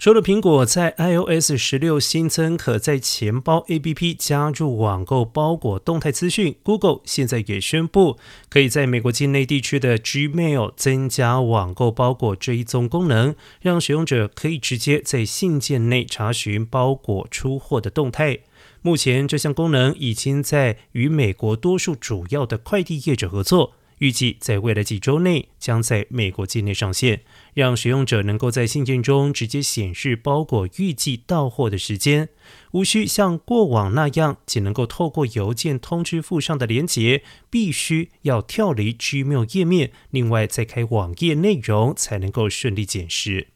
除了苹果在 iOS 十六新增可在钱包 APP 加入网购包裹动态资讯，Google 现在也宣布，可以在美国境内地区的 Gmail 增加网购包裹追踪功能，让使用者可以直接在信件内查询包裹出货的动态。目前，这项功能已经在与美国多数主要的快递业者合作。预计在未来几周内将在美国境内上线，让使用者能够在信件中直接显示包裹预计到货的时间，无需像过往那样仅能够透过邮件通知附上的连接，必须要跳离 Gmail 页面，另外再开网页内容才能够顺利检视。